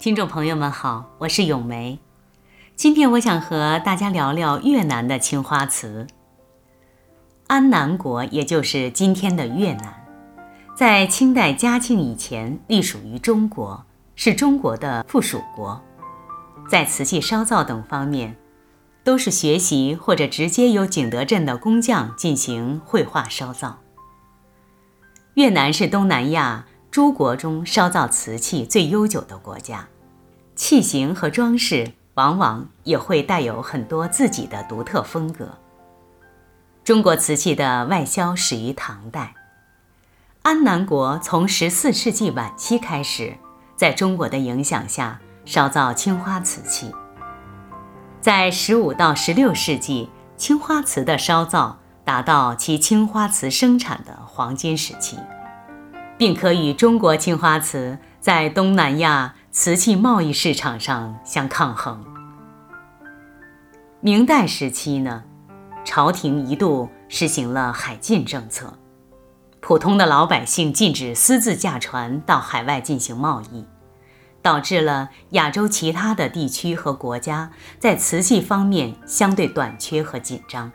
听众朋友们好，我是咏梅。今天我想和大家聊聊越南的青花瓷。安南国，也就是今天的越南，在清代嘉庆以前隶属于中国，是中国的附属国。在瓷器烧造等方面，都是学习或者直接由景德镇的工匠进行绘画烧造。越南是东南亚。诸国中烧造瓷器最悠久的国家，器型和装饰往往也会带有很多自己的独特风格。中国瓷器的外销始于唐代，安南国从十四世纪晚期开始，在中国的影响下烧造青花瓷器。在十五到十六世纪，青花瓷的烧造达到其青花瓷生产的黄金时期。并可与中国青花瓷在东南亚瓷器贸易市场上相抗衡。明代时期呢，朝廷一度实行了海禁政策，普通的老百姓禁止私自驾船到海外进行贸易，导致了亚洲其他的地区和国家在瓷器方面相对短缺和紧张。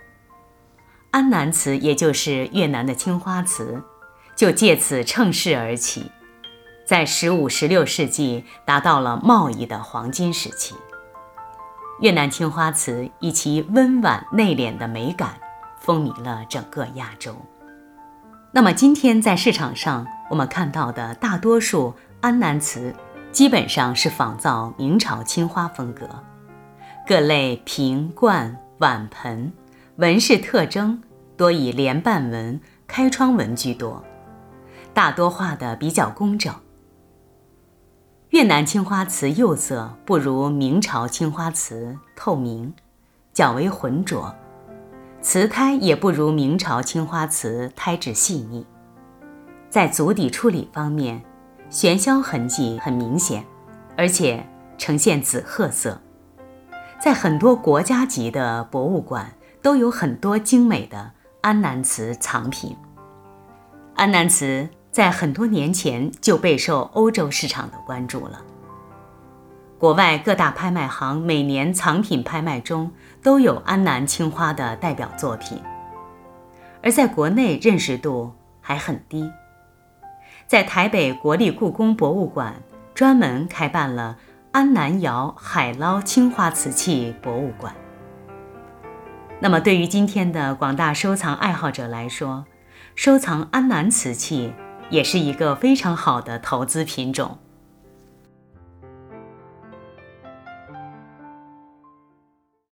安南瓷，也就是越南的青花瓷。就借此乘势而起，在十五、十六世纪达到了贸易的黄金时期。越南青花瓷以其温婉内敛的美感，风靡了整个亚洲。那么今天在市场上我们看到的大多数安南瓷，基本上是仿造明朝青花风格，各类瓶罐碗盆纹饰特征多以莲瓣纹、开窗纹居多。大多画的比较工整。越南青花瓷釉色不如明朝青花瓷透明，较为浑浊；瓷胎也不如明朝青花瓷胎质细腻。在足底处理方面，悬削痕迹很明显，而且呈现紫褐色。在很多国家级的博物馆都有很多精美的安南瓷藏品。安南瓷。在很多年前就备受欧洲市场的关注了。国外各大拍卖行每年藏品拍卖中都有安南青花的代表作品，而在国内认识度还很低。在台北国立故宫博物馆专门开办了安南窑海捞青花瓷器博物馆。那么，对于今天的广大收藏爱好者来说，收藏安南瓷器。也是一个非常好的投资品种。